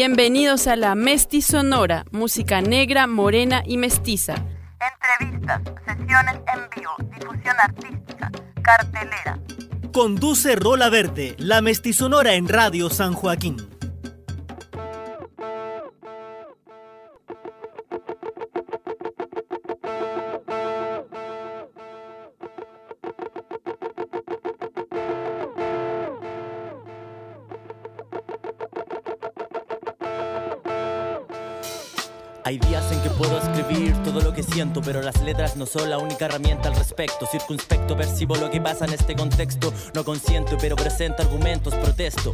Bienvenidos a la Mesti Sonora, música negra, morena y mestiza. Entrevistas, sesiones en vivo, difusión artística, cartelera. Conduce Rola Verde, la Sonora en Radio San Joaquín. Pero las letras no son la única herramienta al respecto. Circunspecto, percibo lo que pasa en este contexto. No consiento, pero presento argumentos, protesto.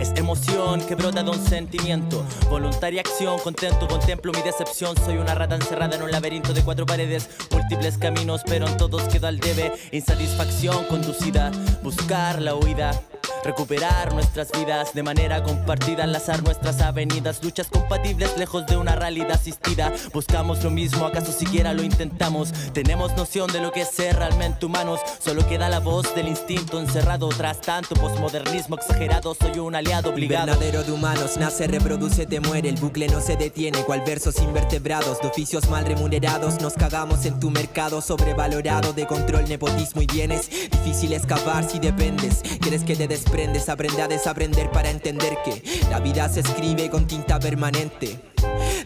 Es emoción que brota de un sentimiento. Voluntaria acción, contento, contemplo mi decepción. Soy una rata encerrada en un laberinto de cuatro paredes. Múltiples caminos, pero en todos quedo al debe. Insatisfacción conducida, buscar la huida. Recuperar nuestras vidas de manera compartida, enlazar nuestras avenidas, luchas compatibles lejos de una realidad asistida. Buscamos lo mismo, acaso siquiera lo intentamos. Tenemos noción de lo que es ser realmente humanos. Solo queda la voz del instinto encerrado tras tanto posmodernismo exagerado. Soy un aliado obligado. Verdadero de humanos, nace, reproduce, te muere. El bucle no se detiene, cual versos invertebrados de oficios mal remunerados. Nos cagamos en tu mercado sobrevalorado de control, nepotismo y bienes. Difícil escapar si dependes. Quieres que te des aprendes, aprende a desaprender para entender que la vida se escribe con tinta permanente.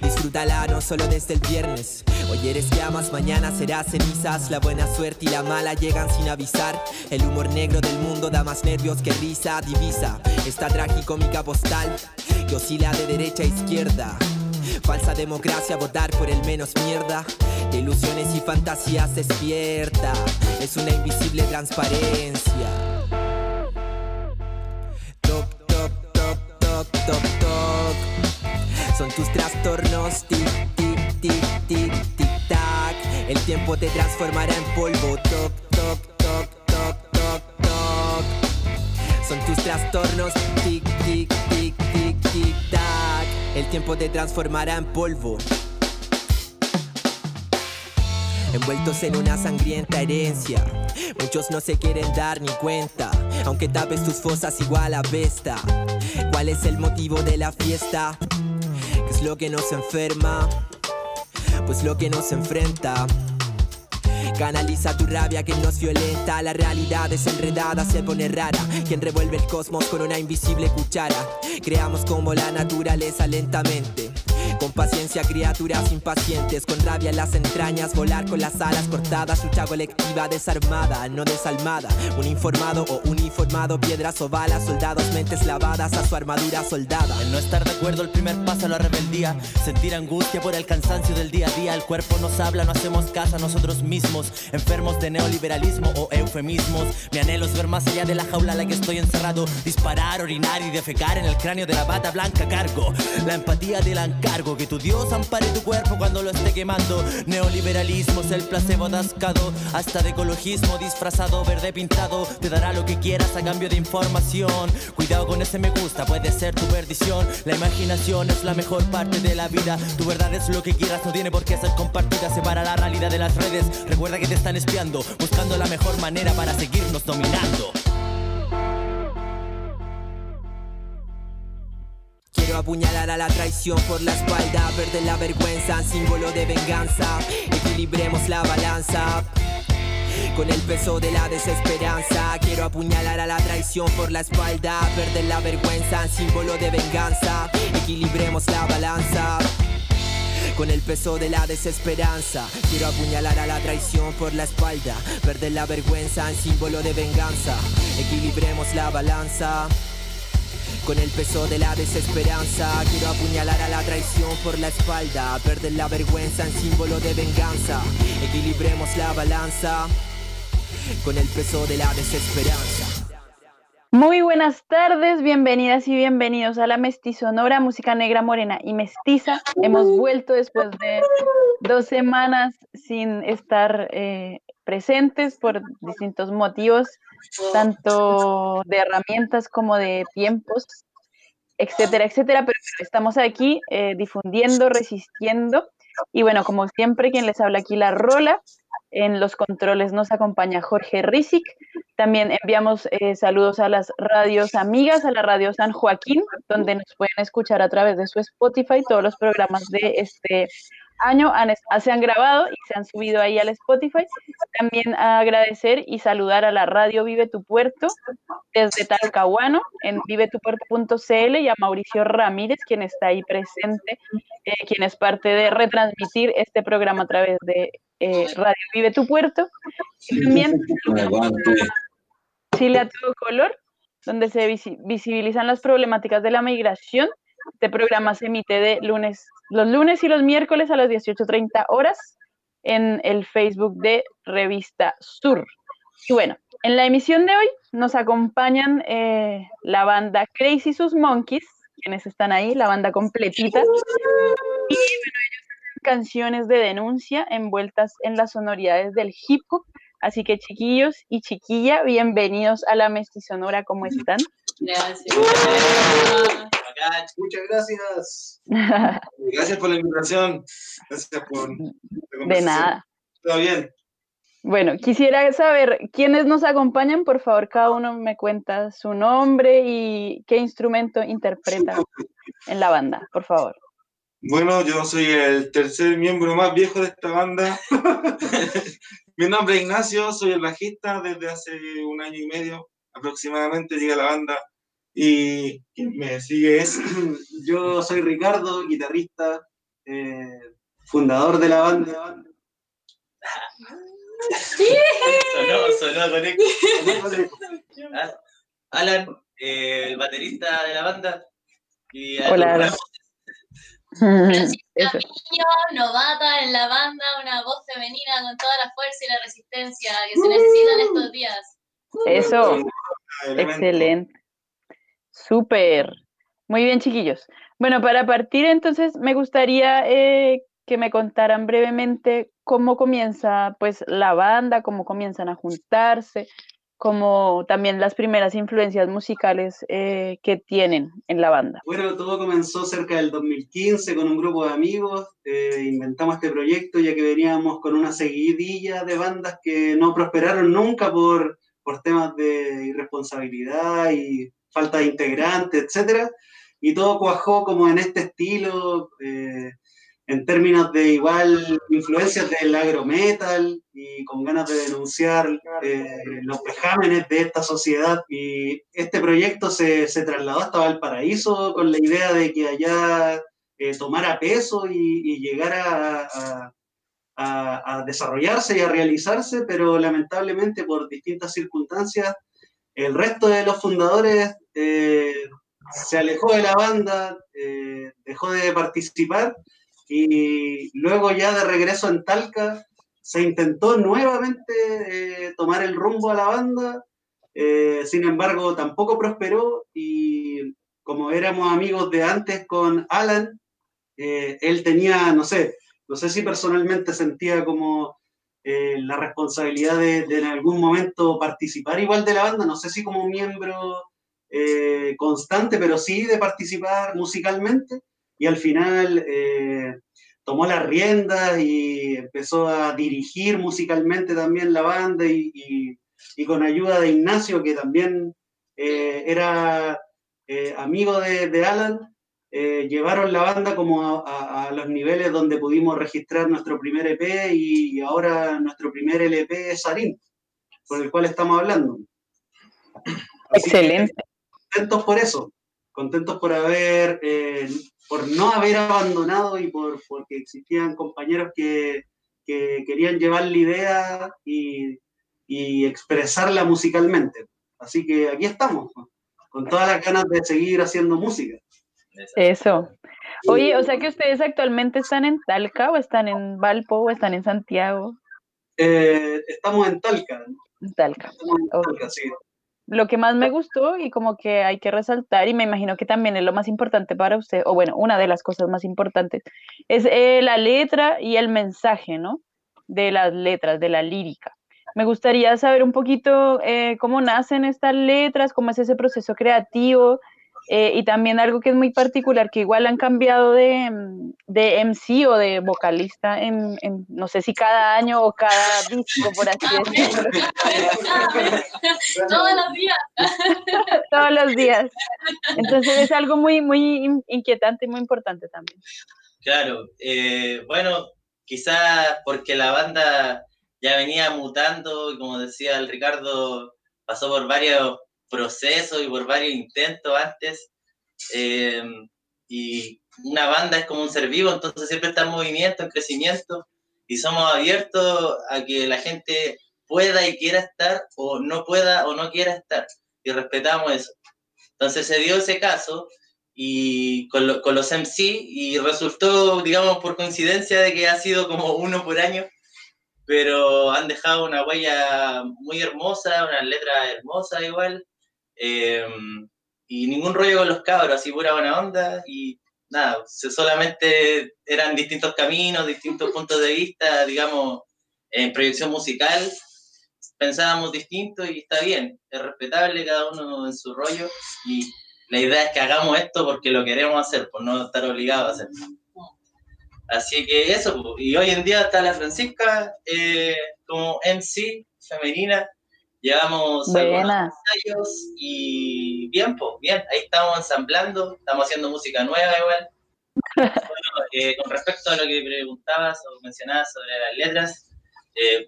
Disfrútala no solo desde el viernes. Hoy eres llamas, mañana serás cenizas. La buena suerte y la mala llegan sin avisar. El humor negro del mundo da más nervios que risa. Divisa esta tragicómica postal que oscila de derecha a izquierda. Falsa democracia, votar por el menos mierda. De ilusiones y fantasías despierta. Es una invisible transparencia. Trastornos, tic, tic, tic, tic, tic, tac. El tiempo te transformará en polvo, toc, toc, toc, toc, toc, toc. Son tus trastornos, tic, tic, tic, tic, tic, tac. El tiempo te transformará en polvo. Envueltos en una sangrienta herencia, muchos no se quieren dar ni cuenta, aunque tapes tus fosas igual a besta. ¿Cuál es el motivo de la fiesta? ¿Qué es lo que nos enferma? Pues lo que nos enfrenta. Canaliza tu rabia que nos violenta. La realidad desenredada se pone rara. Quien revuelve el cosmos con una invisible cuchara. Creamos como la naturaleza lentamente. Con paciencia, criaturas impacientes, con rabia en las entrañas, volar con las alas cortadas, lucha colectiva desarmada, no desalmada. Un informado o uniformado, piedras o balas, soldados, mentes lavadas a su armadura soldada. El no estar de acuerdo, el primer paso a la rebeldía, sentir angustia por el cansancio del día a día. El cuerpo nos habla, no hacemos caso a nosotros mismos, enfermos de neoliberalismo o eufemismos. Mi anhelo es ver más allá de la jaula en la que estoy encerrado, disparar, orinar y defecar en el cráneo de la bata blanca cargo. La empatía del encargo que tu Dios ampare tu cuerpo cuando lo esté quemando. Neoliberalismo es el placebo atascado. Hasta de ecologismo disfrazado, verde pintado. Te dará lo que quieras a cambio de información. Cuidado con ese me gusta, puede ser tu perdición. La imaginación es la mejor parte de la vida. Tu verdad es lo que quieras, no tiene por qué ser compartida. Separa la realidad de las redes. Recuerda que te están espiando, buscando la mejor manera para seguirnos dominando. Apuñalar a la traición por la espalda, perder la vergüenza, símbolo de venganza. Equilibremos la balanza. Con el peso de la desesperanza, quiero apuñalar a la traición por la espalda, perder la vergüenza, símbolo de venganza. Equilibremos la balanza. Con el peso de la desesperanza, quiero apuñalar a la traición por la espalda, perder la vergüenza en símbolo de venganza. Equilibremos la balanza. Con el peso de la desesperanza, quiero apuñalar a la traición por la espalda, perder la vergüenza en símbolo de venganza. Equilibremos la balanza con el peso de la desesperanza. Muy buenas tardes, bienvenidas y bienvenidos a la Mestizonora, música negra, morena y mestiza. Hemos vuelto después de dos semanas sin estar eh, presentes por distintos motivos, tanto de herramientas como de tiempos, etcétera, etcétera, pero estamos aquí eh, difundiendo, resistiendo Y bueno, como siempre, quien les habla aquí la Rola. En los controles nos acompaña Jorge Rizik. También enviamos eh, saludos a las radios amigas, a la radio San Joaquín, donde nos pueden escuchar a través de su Spotify todos los programas de este año se han grabado y se han subido ahí al Spotify. También agradecer y saludar a la radio Vive tu Puerto desde Talcahuano en vivetupuerto.cl y a Mauricio Ramírez, quien está ahí presente, eh, quien es parte de retransmitir este programa a través de eh, Radio Vive tu Puerto. Y también Chile a todo color, donde se visibilizan las problemáticas de la migración. Este programa se emite de lunes los lunes y los miércoles a las 18.30 horas en el Facebook de Revista Sur. Y bueno, en la emisión de hoy nos acompañan eh, la banda Crazy Sus Monkeys, quienes están ahí, la banda completita. Y bueno, ellos hacen canciones de denuncia envueltas en las sonoridades del hip hop. Así que chiquillos y chiquilla, bienvenidos a la Mestizonora, ¿cómo están? Gracias. Muchas gracias. gracias por la invitación. Gracias por De nada. Todo bien. Bueno, quisiera saber quiénes nos acompañan. Por favor, cada uno me cuenta su nombre y qué instrumento interpreta en la banda, por favor. Bueno, yo soy el tercer miembro más viejo de esta banda. Mi nombre es Ignacio, soy el bajista desde hace un año y medio aproximadamente. Llegué a la banda y quien me sigue es, yo soy Ricardo, guitarrista, eh, fundador de la banda. sonó, sonó con ah, Alan, eh, el baterista de la banda. Y Hola, Alan. niño, novata en la banda, una voz femenina con toda la fuerza y la resistencia que se necesitan estos días. Eso, excelente. Súper. Muy bien, chiquillos. Bueno, para partir entonces me gustaría eh, que me contaran brevemente cómo comienza pues la banda, cómo comienzan a juntarse, como también las primeras influencias musicales eh, que tienen en la banda. Bueno, todo comenzó cerca del 2015 con un grupo de amigos, eh, inventamos este proyecto ya que veníamos con una seguidilla de bandas que no prosperaron nunca por, por temas de irresponsabilidad y falta de integrantes, etcétera, y todo cuajó como en este estilo, eh, en términos de igual influencias del agrometal y con ganas de denunciar eh, los vejámenes de esta sociedad. Y este proyecto se, se, trasladó hasta Valparaíso con la idea de que allá eh, tomara peso y, y llegara a, a, a, desarrollarse y a realizarse, pero lamentablemente por distintas circunstancias el resto de los fundadores eh, se alejó de la banda, eh, dejó de participar y luego ya de regreso en Talca se intentó nuevamente eh, tomar el rumbo a la banda, sin embargo tampoco prosperó y como éramos amigos de antes con Alan, él tenía, no sé, no sé si personalmente sentía como eh, la responsabilidad de, en algún momento participar igual de la banda, no sé si como miembro eh, constante, pero sí de participar musicalmente. Y al final eh, tomó las riendas y empezó a dirigir musicalmente también la banda y, y, con ayuda de Ignacio, que también era amigo de, de Alan, eh, llevaron la banda como a, los niveles donde pudimos registrar nuestro primer EP y, ahora nuestro primer LP es Sarín, por el cual estamos hablando. Excelente. contentos por eso, contentos por haber, eh, por no haber abandonado y por porque existían compañeros que, que querían llevar la idea y, y expresarla musicalmente. Así que aquí estamos, con todas las ganas de seguir haciendo música. Eso. Oye, o sea que ustedes actualmente están en Talca o están en Valpo o están en Santiago. Eh, estamos en Talca. En Talca. Lo que más me gustó y como que hay que resaltar, y me imagino que también es lo más importante para usted, o bueno, una de las cosas más importantes, es eh, la letra y el mensaje, ¿no? De las letras, de la lírica. Me gustaría saber un poquito eh, cómo nacen estas letras, cómo es ese proceso creativo, Eh, y también algo que es muy particular, que igual han cambiado de, de MC o de vocalista en, en, no sé si cada año o cada disco, por así decirlo. Todos los días. Todos los días. Entonces es algo muy, muy in- inquietante y muy importante también. Claro, eh, bueno, quizás porque la banda ya venía mutando y como decía el Ricardo, pasó por varios procesos y por varios intentos antes. eh, y una banda es como un ser vivo, entonces siempre está en movimiento, en crecimiento y somos abiertos a que la gente pueda y quiera estar o no pueda o no quiera estar y respetamos eso. Entonces se dio ese caso y con, lo- con los MC y resultó, digamos, por coincidencia de que ha sido como uno por año, pero han dejado una huella muy hermosa, una letra hermosa igual, eh, y ningún rollo con los cabros, así pura buena onda, y nada, solamente eran distintos caminos, distintos puntos de vista, digamos, en proyección musical, pensábamos distinto y está bien, es respetable cada uno en su rollo, y la idea es que hagamos esto porque lo queremos hacer, por no estar obligados a hacerlo. Así que eso, y hoy en día está la Francisca eh, como MC femenina. Llevamos algunos Buena. ensayos y bien, pues, bien, ahí estamos ensamblando, estamos haciendo música nueva igual. Bueno, eh, con respecto a lo que preguntabas o mencionabas sobre las letras, eh,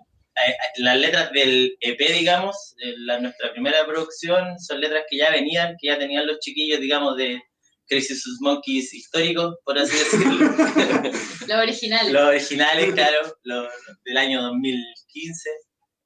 las letras del EP, digamos, la- nuestra primera producción, son letras que ya venían, que ya tenían los chiquillos, digamos, de Crazy Sus Monkeys históricos, por así decirlo. Lo original. los originales, claro, los del año 2015.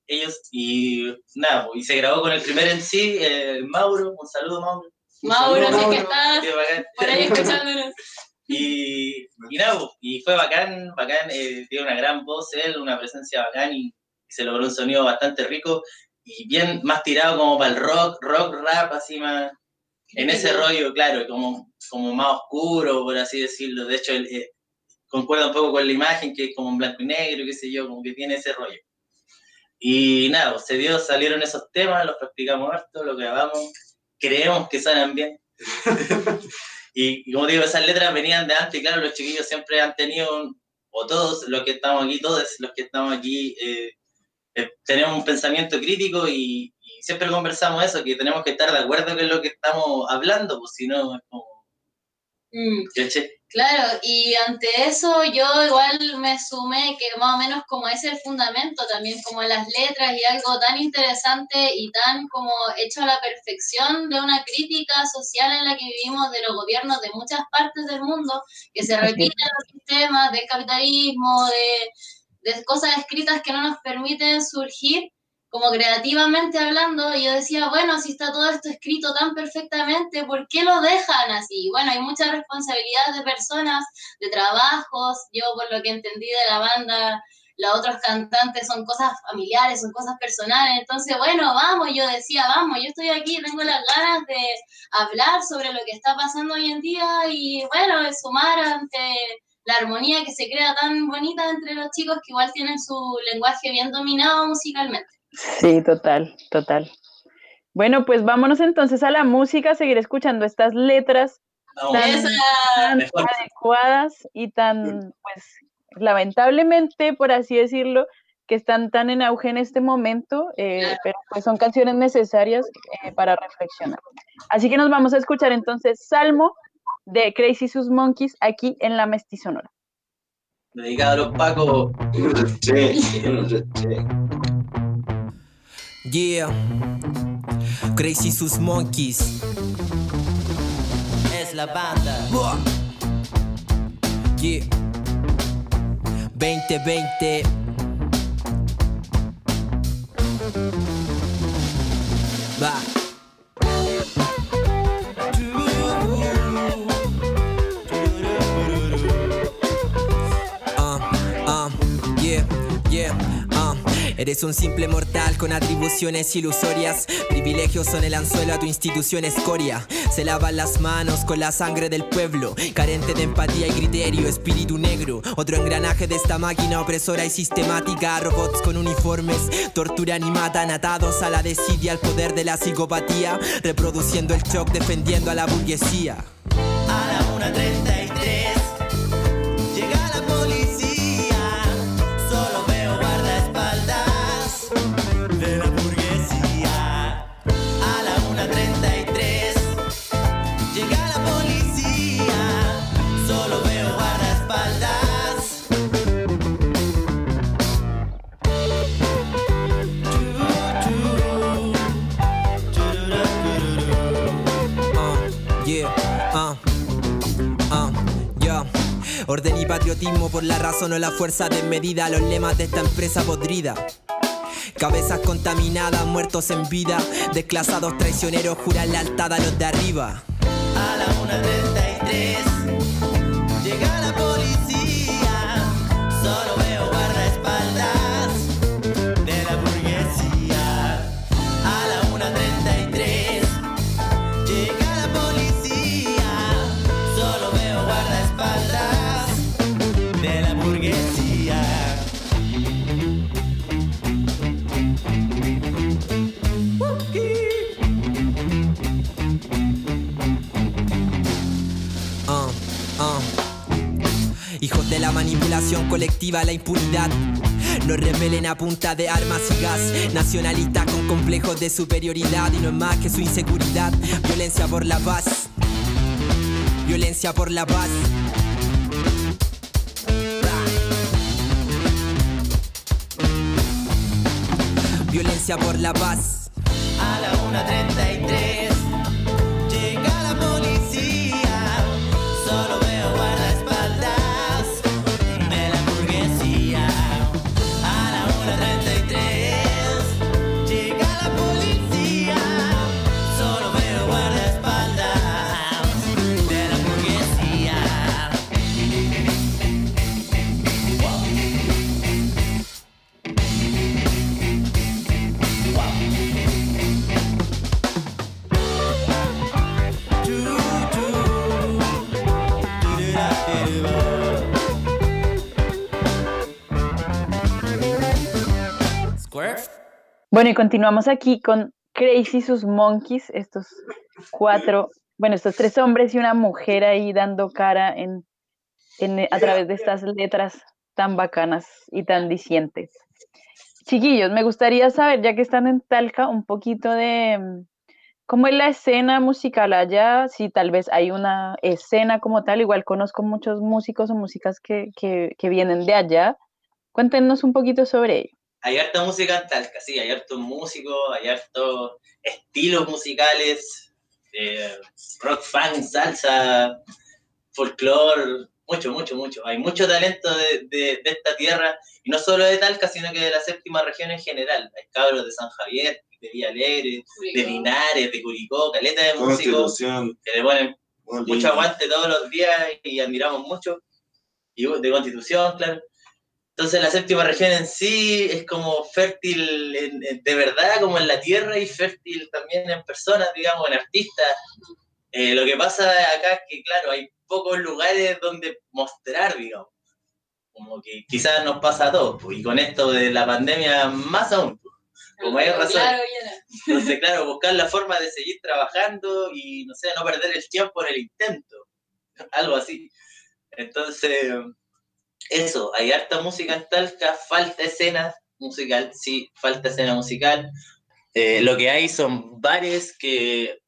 Ellos, y nada, y se grabó con el primer en sí, el Mauro, un saludo Mauro. Mauro, saludo, es que Mauro. estás por ahí escuchándonos. Y, y nada, y fue bacán, bacán, eh, tiene una gran voz él, una presencia bacán y, se logró un sonido bastante rico y bien más tirado como para el rock, rock, rap, así más, en ese rollo, claro, como, como más oscuro, por así decirlo. De hecho, el, eh, concuerda un poco con la imagen, que es como en blanco y negro, qué sé yo, como que tiene ese rollo. Y nada, pues, se dio, salieron esos temas, los practicamos harto, los grabamos, creemos que suenan bien. y, y como digo, esas letras venían de antes, y claro, los chiquillos siempre han tenido, un- o todos los que estamos aquí, todos los que estamos aquí, eh, eh, tenemos un pensamiento crítico y, y siempre conversamos eso, que tenemos que estar de acuerdo con lo que estamos hablando, pues si no, es como, Mm. Claro, y ante eso yo igual me sumé que más o menos como es el fundamento también, como las letras y algo tan interesante y tan como hecho a la perfección de una crítica social en la que vivimos de los gobiernos de muchas partes del mundo, que se repiten los sistemas del capitalismo, de, de cosas escritas que no nos permiten surgir como creativamente hablando, yo decía, bueno, si está todo esto escrito tan perfectamente, ¿por qué lo dejan así? Bueno, hay mucha responsabilidad de personas, de trabajos, yo por lo que entendí de la banda, los otros cantantes son cosas familiares, son cosas personales, entonces, bueno, vamos, yo decía, vamos, yo estoy aquí, tengo las ganas de hablar sobre lo que está pasando hoy en día y, bueno, sumar ante la armonía que se crea tan bonita entre los chicos que igual tienen su lenguaje bien dominado musicalmente. Sí, total, total. Bueno, pues vámonos entonces a la música, seguir escuchando estas letras tan, Esa. tan Mejor. adecuadas y tan, pues, lamentablemente, por así decirlo, que están tan en auge en este momento, eh, Claro. pero pues son canciones necesarias eh, para reflexionar. Así que nos vamos a escuchar entonces Salmo de Crazy Sus Monkeys aquí en la Mestizonora. dedicado a los pacos. Yeah. Crazy sus monkeys. Es la banda. Buah. Yeah. 2020. Va. Eres un simple mortal con atribuciones ilusorias. Privilegios son el anzuelo a tu institución escoria. Se lavan las manos con la sangre del pueblo. Carente de empatía y criterio, espíritu negro. Otro engranaje de esta máquina opresora y sistemática. Robots con uniformes torturan y matan atados a la desidia, al poder de la psicopatía. Reproduciendo el shock, defendiendo a la burguesía. A la 1.33 por la razón o la fuerza desmedida, los lemas de esta empresa podrida. Cabezas contaminadas, muertos en vida, desclasados traicioneros, juran la altada a los de arriba. A la una manipulación colectiva, la impunidad. Nos repelen a punta de armas y gas. Nacionalistas con complejos de superioridad y no es más que su inseguridad. Violencia por la paz. Violencia por la paz. Violencia por la paz. A la 1.33 Bueno, y continuamos aquí con Crazy sus Monkeys, estos cuatro, bueno, estos tres hombres y una mujer ahí dando cara en, a través de estas letras tan bacanas y tan dicientes. Chiquillos, me gustaría saber, ya que están en Talca, un poquito de mm, cómo es la escena musical allá, si tal vez hay una escena como tal, igual conozco muchos músicos o músicas que, que- que vienen de allá. Cuéntenos un poquito sobre ello. Hay harta música en Talca, sí, hay hartos músicos, hay hartos estilos musicales, eh, rock, funk, salsa, folclore, mucho, mucho, mucho. Hay mucho talento de, de- de esta tierra, y no solo de Talca, sino que de la séptima región en general. Hay cabros de San Javier, de Villa Alegre, de Linares, de Curicó, caleta de músicos que le ponen mucho aguante todos los días y admiramos mucho. Y de Constitución, claro. Entonces la séptima región en sí es como fértil en- en- de verdad, como en la tierra y fértil también en personas, digamos, en artistas. Eh, lo que pasa acá es que, claro, hay pocos lugares donde mostrar, digamos. Como que quizás nos pasa a todos, pues, y con esto de la pandemia más aún. pues. Como hay razón. Claro. Entonces, claro, buscar la forma de seguir trabajando y, no sé, no perder el tiempo en el intento. Algo así. Entonces, eso, hay harta música en Talca, falta escena musical, sí, falta escena musical. Eh, lo que hay son bares que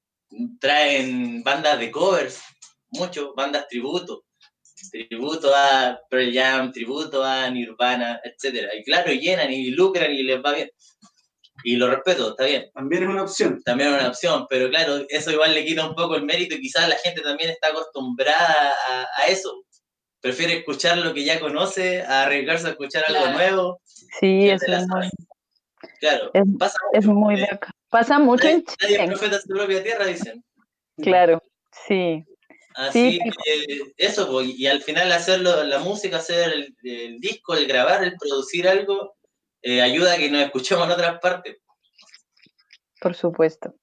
traen bandas de covers, mucho, bandas tributo. Tributo a Pearl Jam, tributo a Nirvana, etc. Y claro, llenan y lucran y les va bien. Y lo respeto, está bien También es una opción. también es una opción, pero claro, eso igual le quita un poco el mérito y quizás la gente también está acostumbrada a, a eso. Prefiere escuchar lo que ya conoce a arriesgarse a escuchar algo Claro. nuevo. Sí, eso es muy. Claro, es, pasa es mucho, muy eh, bacán. Pasa mucho en Nadie, nadie es Chile, profeta de su propia tierra, dicen. claro, sí. Así Sí, que eso, pues, y al final hacerlo, la música, hacer el, el disco, el grabar, el producir algo, eh, ayuda a que nos escuchemos en otras partes. Por supuesto.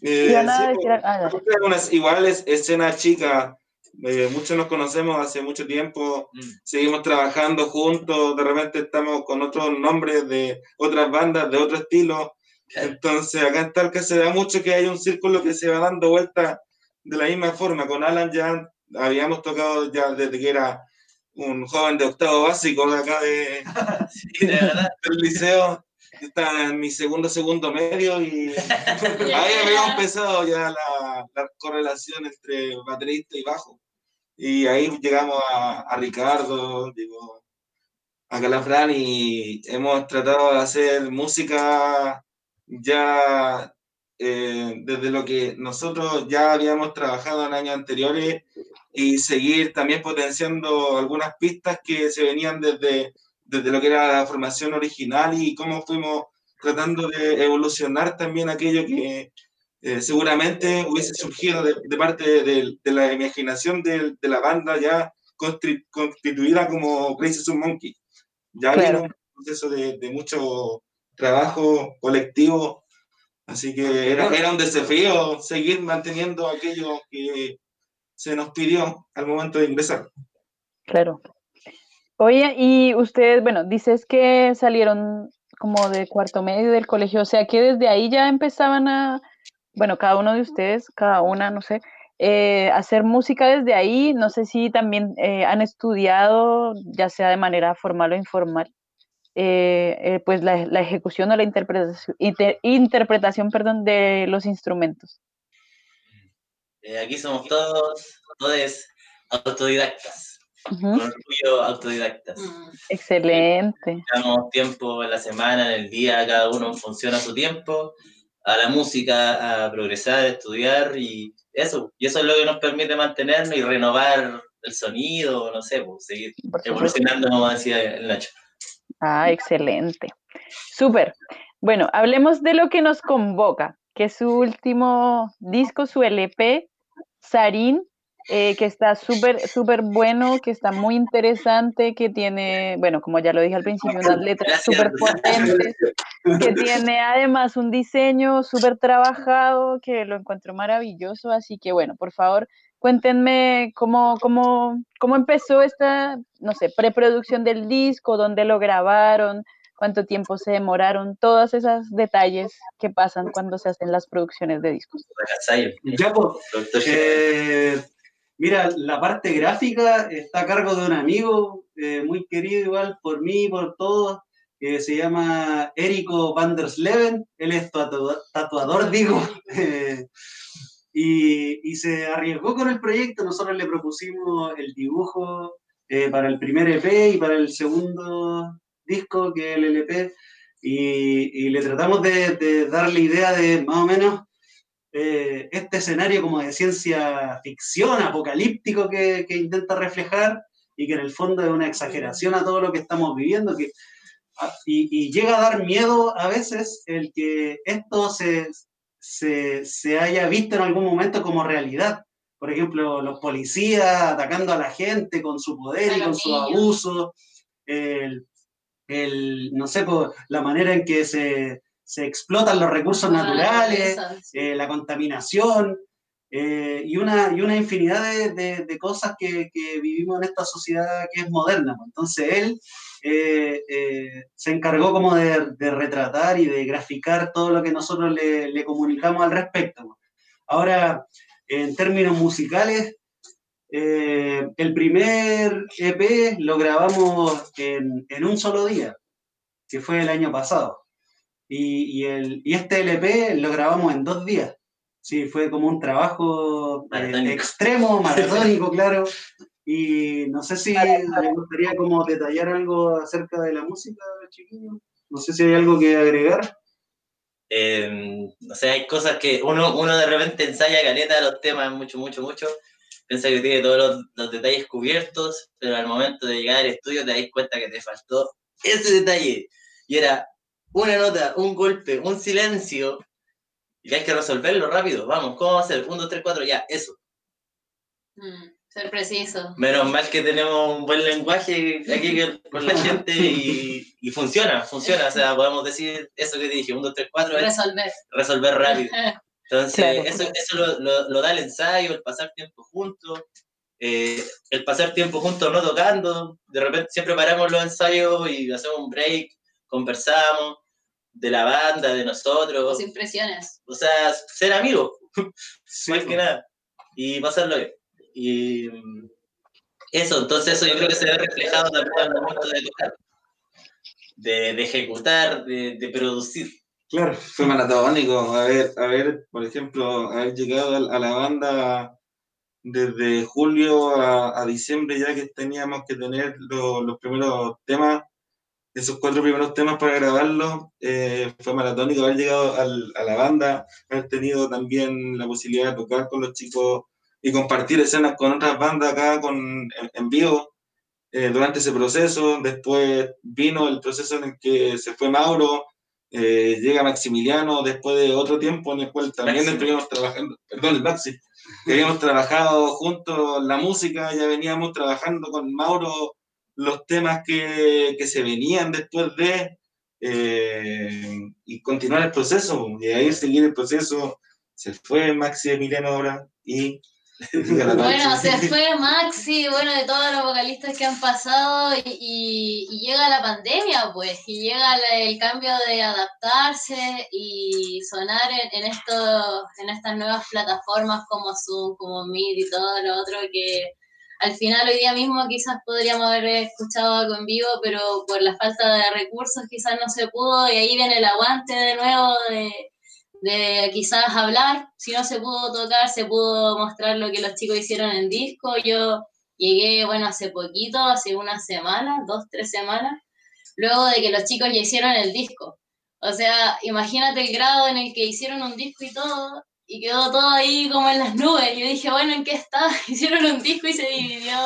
Eh, sí, decir- ah, unas iguales escenas chicas. Eh, muchos nos conocemos hace mucho tiempo, Mm. seguimos trabajando juntos, de repente estamos con otros nombres de otras bandas, de otro estilo. Entonces, acá en Talca se da mucho que hay un círculo que se va dando vuelta de la misma forma. Con Alan ya habíamos tocado ya desde que era un joven de octavo básico de acá de, Sí, de del liceo. Estaba en mi segundo, segundo medio y ahí habíamos empezado ya la, la correlación entre baterista y bajo. Y ahí llegamos a, a Ricardo, llegó a Calafrán y hemos tratado de hacer música ya eh, desde lo que nosotros ya habíamos trabajado en años anteriores y seguir también potenciando algunas pistas que se venían desde, desde lo que era la formación original y cómo fuimos tratando de evolucionar también aquello que eh, seguramente hubiese surgido de, de parte de, de la imaginación de, de la banda ya constituida como Crazy Sun Monkey. Ya Claro. vino un proceso de, de mucho trabajo colectivo, así que era, era un desafío seguir manteniendo aquello que se nos pidió al momento de ingresar. Claro. Oye, y ustedes, bueno, dices que salieron como de cuarto medio del colegio, o sea que desde ahí ya empezaban a, bueno, cada uno de ustedes, cada una, no sé, eh, hacer música desde ahí, no sé si también eh, han estudiado, ya sea de manera formal o informal, eh, eh, pues la, la ejecución o la interpretación, inter- interpretación, perdón, de los instrumentos. Eh, aquí somos todos, todos autodidactas, Ujú, con orgullo autodidactas. Excelente. Damos tiempo en la semana, en el día, cada uno funciona a su tiempo, a la música, a progresar, a estudiar y eso. Y eso es lo que nos permite mantenernos y renovar el sonido, no sé, pues, seguir evolucionando, como decía el Nacho. Ah, excelente. Súper. Bueno, hablemos de lo que nos convoca, que es su último disco, su LP, Sarín, eh, que está súper, súper bueno, que está muy interesante, que tiene, bueno, como ya lo dije al principio, unas letras súper potentes, que tiene además un diseño súper trabajado, que lo encuentro maravilloso. Así que, bueno, por favor, cuéntenme cómo, cómo, cómo empezó esta, no sé, preproducción del disco, dónde lo grabaron, cuánto tiempo se demoraron, todos esos detalles que pasan cuando se hacen las producciones de discos. Ya, pues, Eh, mira, la parte gráfica está a cargo de un amigo eh, muy querido igual por mí, por todos, que se llama Érico van der Sleven. Él es tatua- tatuador, digo, y, y se arriesgó con el proyecto. Nosotros le propusimos el dibujo eh, para el primer EP y para el segundo disco, que es el LP, y, y le tratamos de, de darle idea de más o menos eh, este escenario como de ciencia ficción, apocalíptico que, que intenta reflejar y que en el fondo es una exageración a todo lo que estamos viviendo que, y, y llega a dar miedo a veces el que esto se, se, se haya visto en algún momento como realidad. Por ejemplo, los policías atacando a la gente con su poder y con su niños. abuso, el, el, no sé, la manera en que se, se explotan los recursos naturales, eh, la contaminación eh, y, una, y una infinidad de, de- de cosas que, que vivimos en esta sociedad que es moderna. pues. Entonces él eh, se encargó como de, de retratar y de graficar todo lo que nosotros le, le comunicamos al respecto. pues. Ahora, en términos musicales, el primer EP lo grabamos en, en un solo día, que fue el año pasado. Y, y el, y este LP lo grabamos en dos días. Sí, fue como un trabajo eh, extremo, maratónico, claro. Y no sé si me gustaría como detallar algo acerca de la música, chiquillos. No sé si hay algo que agregar. Eh, o sea, hay cosas que uno, uno de repente ensaya caleta de los temas mucho, mucho, mucho. Piensa que tiene todos los, los detalles cubiertos, pero al momento de llegar al estudio te das cuenta que te faltó ese detalle. Y era una nota, un golpe, un silencio. Y hay que resolverlo rápido. Vamos, ¿cómo vamos a hacer? Un, dos, tres, cuatro, ya, eso. Mm. Ser preciso. Menos mal que tenemos un buen lenguaje aquí con la gente y, y funciona, funciona. O sea, podemos decir eso que te dije, 1, 2, 3, 4, es Resolver. resolver rápido. Entonces, Claro. eso, eso lo, lo- lo da el ensayo, el pasar tiempo juntos, eh, el pasar tiempo juntos no tocando. De repente siempre paramos los ensayos y hacemos un break, conversamos de la banda, de nosotros. Sin presiones. O sea, ser amigos, Sí, más que nada. Y pasarlo bien. Y mm, eso, entonces eso yo creo que se ve reflejado también al momento de tocar. De, de ejecutar, de, de producir. Claro, fue maratónico. A ver, a ver, por ejemplo, haber llegado a, a la banda desde julio a, a diciembre ya que teníamos que tener lo- los primeros temas, esos cuatro primeros temas para grabarlos, eh, fue maratónico haber llegado al- a la banda, haber tenido también la posibilidad de tocar con los chicos y compartir escenas con otras bandas acá con, en, en vivo eh, durante ese proceso. Después vino el proceso en el que se fue Mauro, eh, llega Maximiliano después de otro tiempo en el cual también Maxi. estuvimos trabajando, perdón, el Maxi, que habíamos trabajado juntos la música, ya veníamos trabajando con Mauro los temas que, que se venían después de, eh, y continuar el proceso, y ahí seguir el proceso, se fue Maxi Emiliano ahora, y... Bueno, se fue Maxi, bueno, de todos los vocalistas que han pasado y, y- y llega la pandemia, pues, y llega el cambio de adaptarse y sonar en, en, esto, en estas nuevas plataformas como Zoom, como Meet y todo lo otro que al final hoy día mismo quizás podríamos haber escuchado algo en vivo, pero por la falta de recursos quizás no se pudo y ahí viene el aguante de nuevo de de quizás hablar, si no se pudo tocar, se pudo mostrar lo que los chicos hicieron en disco. Yo llegué, bueno, hace poquito, hace unas semanas, dos, tres semanas, luego de que los chicos ya hicieron el disco. O sea, imagínate el grado en el que hicieron un disco y todo, y quedó todo ahí como en las nubes. Yo dije, bueno, ¿en qué está? Hicieron un disco y se dividió,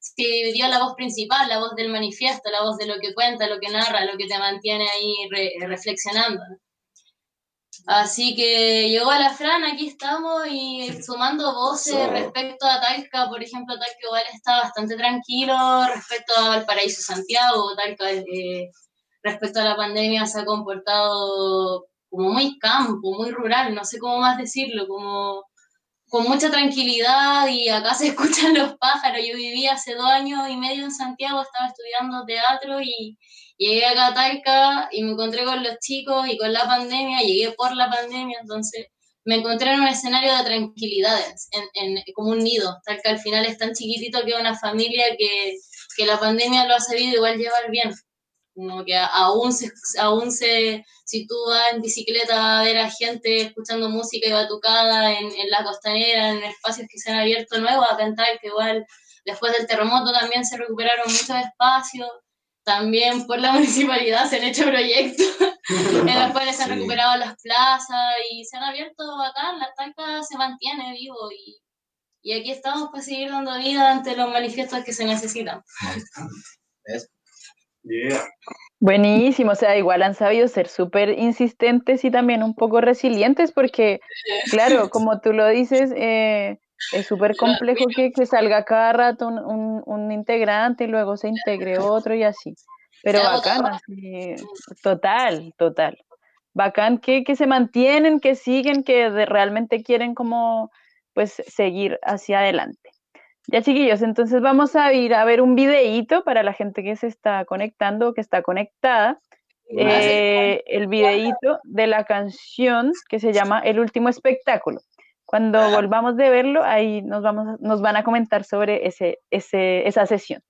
se dividió la voz principal, la voz del manifiesto, la voz de lo que cuenta, lo que narra, lo que te mantiene ahí re- reflexionando. Así que llegó a la Fran, aquí estamos y sumando voces respecto a Talca, por ejemplo, Talca igual está bastante tranquilo respecto a Valparaíso Santiago, Talca eh, respecto a la pandemia se ha comportado como muy campo, muy rural, no sé cómo más decirlo, como con mucha tranquilidad y acá se escuchan los pájaros. Yo viví hace dos años y medio en Santiago, estaba estudiando teatro y llegué acá a Talca y me encontré con los chicos y con la pandemia, llegué por la pandemia, entonces me encontré en un escenario de tranquilidades, en, en- como un nido. Talca al final es tan chiquitito que una familia que, que la pandemia lo ha sabido igual llevar bien. Como que aún se, aún se, si tú vas en bicicleta a ver a gente escuchando música y batucada en, en la costanera, en espacios que se han abierto nuevos, a cantar, que igual después del terremoto también se recuperaron muchos espacios, también por la municipalidad se han hecho proyectos en los cuales se han recuperado las plazas y se han abierto acá, la talca se mantiene vivo y, y aquí estamos para seguir dando vida ante los manifiestos que se necesitan. Yeah. Buenísimo, o sea, igual han sabido ser súper insistentes y también un poco resilientes porque, claro, como tú lo dices, eh, es súper complejo que, que salga cada rato un, un- un integrante y luego se integre otro y así. Pero agotaba. así, total, total. Bacán que, que se mantienen, que siguen, que de- realmente quieren como, pues, seguir hacia adelante. Ya chiquillos, entonces vamos a ir a ver un videíto para la gente que se está conectando o que está conectada. eh, el videíto de la canción que se llama El último espectáculo. Cuando volvamos de verlo, ahí nos, vamos, a- nos van a comentar sobre ese, ese, esa sesión.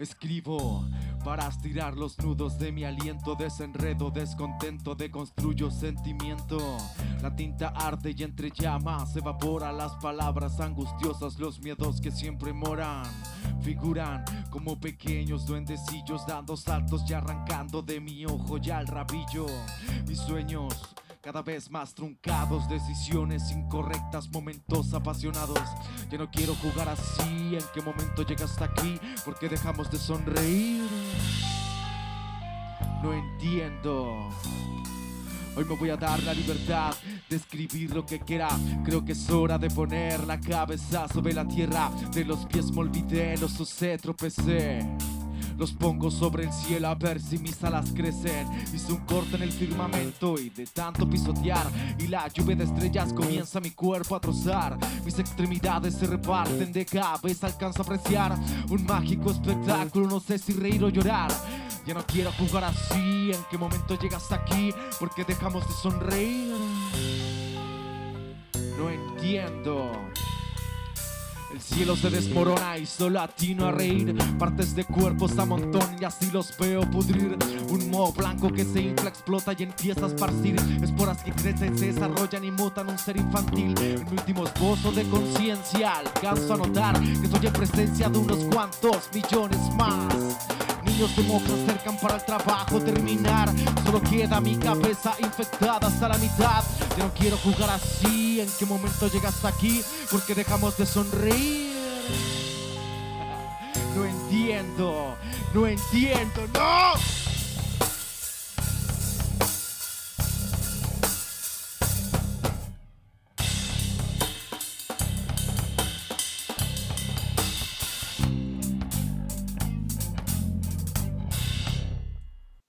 Escribo para estirar los nudos de mi aliento, desenredo, descontento, deconstruyo sentimiento. La tinta arde y entre llamas evapora las palabras angustiosas, los miedos que siempre moran. Figuran como pequeños duendecillos dando saltos y arrancando de mi ojo ya el rabillo. Mis sueños cada vez más truncados, decisiones incorrectas, momentos apasionados. Ya no quiero jugar así, en qué momento llega hasta aquí, porque dejamos de sonreír. No entiendo. Hoy me voy a dar la libertad de escribir lo que quiera. Creo que es hora de poner la cabeza sobre la tierra. De los pies me olvidé, los usé, tropecé. Los pongo sobre el cielo a ver si mis alas crecen. Hice un corte en el firmamento y de tanto pisotear y la lluvia de estrellas comienza mi cuerpo a trozar. Mis extremidades se reparten de cabeza, alcanzo a apreciar un mágico espectáculo. No sé si reír o llorar. Ya no quiero jugar así. ¿En qué momento llegas aquí? Porque dejamos de sonreír. No entiendo. El cielo se desmorona y solo atino a reír. Partes de cuerpos a montón y así los veo pudrir. Un moho blanco que se infla, explota y empieza a esparcir. Esporas que crecen, se desarrollan y mutan un ser infantil. En mi último esbozo de conciencia alcanzo a notar que estoy en presencia de unos cuantos millones más. De moco se acercan para el trabajo terminar. Solo queda mi cabeza infectada hasta la mitad. Ya no quiero jugar así. ¿En qué momento llegas aquí? Porque dejamos de sonreír. No entiendo, no entiendo, no.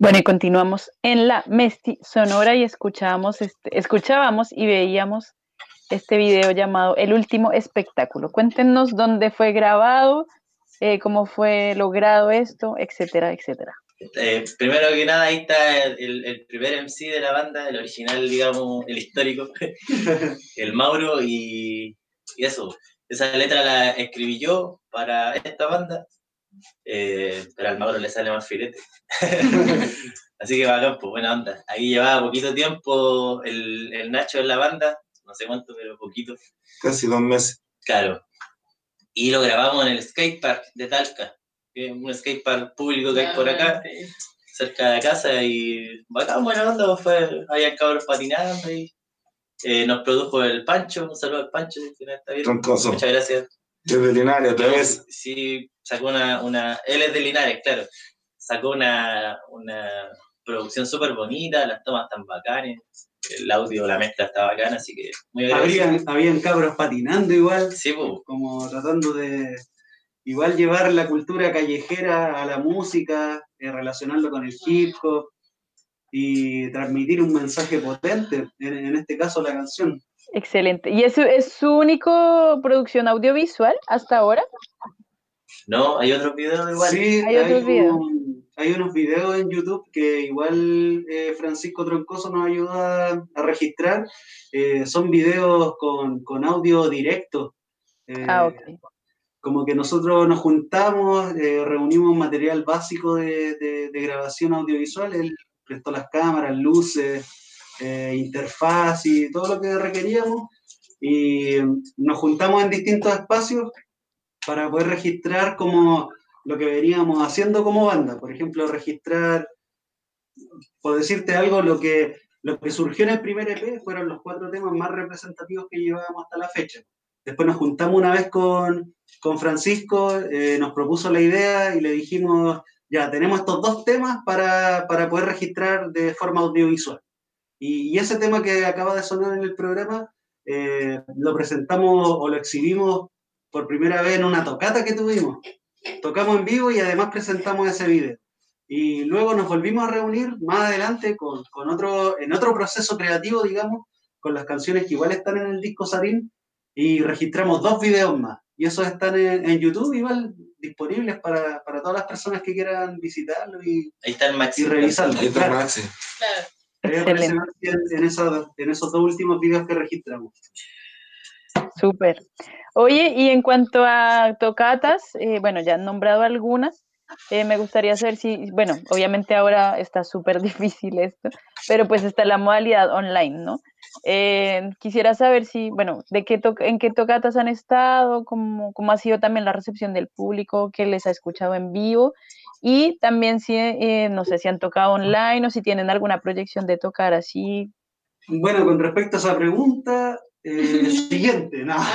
Bueno, y continuamos en la Mesti Sonora y escuchábamos, este, escuchábamos y veíamos este video llamado El último espectáculo. Cuéntenos dónde fue grabado, eh, cómo fue logrado esto, etcétera, etcétera. Eh, primero que nada, ahí está el, primer MC de la banda, el original, digamos, el histórico, el Mauro, y eso. Esa letra la escribí yo para esta banda, eh, pero al Mauro le sale más filete. Así que bacán, pues buena onda. Ahí llevaba poquito tiempo el, el Nacho en la banda, no sé cuánto, pero poquito. Casi dos meses. Claro. Y lo grabamos en el skatepark de Talca, que es un skatepark público que hay por acá, cerca de casa, y bacán, buena onda, fue, había cabros patinando y eh, nos produjo el Pancho, un saludo al Pancho, si está bien. Troncoso. Muchas gracias. Desde Linares, otra vez. Sí, sacó una, una, él es de Linares, claro, sacó una, una producción súper bonita, las tomas tan bacanes, el audio, la mezcla está bacana, así que muy agradecido. Habían, habían cabros patinando igual, Sí, pues, como tratando de igual llevar la cultura callejera a la música, eh, relacionarlo con el hip hop y transmitir un mensaje potente, en, en este caso la canción. Excelente. ¿Y eso es su único producción audiovisual hasta ahora? no, hay otros videos igual. Sí, Hay otros videos. hay unos videos en YouTube que igual eh, Francisco Troncoso nos ayuda a registrar. Eh, son videos con, con audio directo. Eh, Ah, ok. Como que nosotros nos juntamos, eh, reunimos material básico de, de- de grabación audiovisual. Él prestó las cámaras, luces, eh, interfaz y todo lo que requeríamos. Y nos juntamos en distintos espacios para poder registrar como lo que veníamos haciendo como banda. Por ejemplo, registrar, por decirte algo, lo que, lo que surgió en el primer EP fueron los cuatro temas más representativos que llevábamos hasta la fecha. Después nos juntamos una vez con, con Francisco, eh, nos propuso la idea y le dijimos, ya, tenemos estos dos temas para, para poder registrar de forma audiovisual. Y, y ese tema que acaba de sonar en el programa, eh, lo presentamos o lo exhibimos por primera vez en una tocata que tuvimos. Tocamos en vivo y además presentamos ese video. Y luego nos volvimos a reunir más adelante con, con otro, en otro proceso creativo, digamos, con las canciones que igual están en el disco Sarín y registramos dos videos más. Y esos están en, en YouTube igual disponibles para, para todas las personas que quieran visitarlo y, Ahí está el y Maxi. revisarlo. Ahí está Claro, Maxi. Claro. ahí Excelente. Esos, en esos dos últimos videos que registramos. Súper. Oye, y en cuanto a tocatas, eh, bueno, ya han nombrado algunas. eh, me gustaría saber si, bueno, obviamente ahora está súper difícil esto, pero pues está la modalidad online, ¿no? Eh, quisiera saber si, bueno, de qué to- en qué tocatas han estado, cómo, cómo ha sido también la recepción del público que les ha escuchado en vivo y también si, eh, no sé si han tocado online o si tienen alguna proyección de tocar así Bueno, con respecto a esa pregunta, eh, siguiente, no.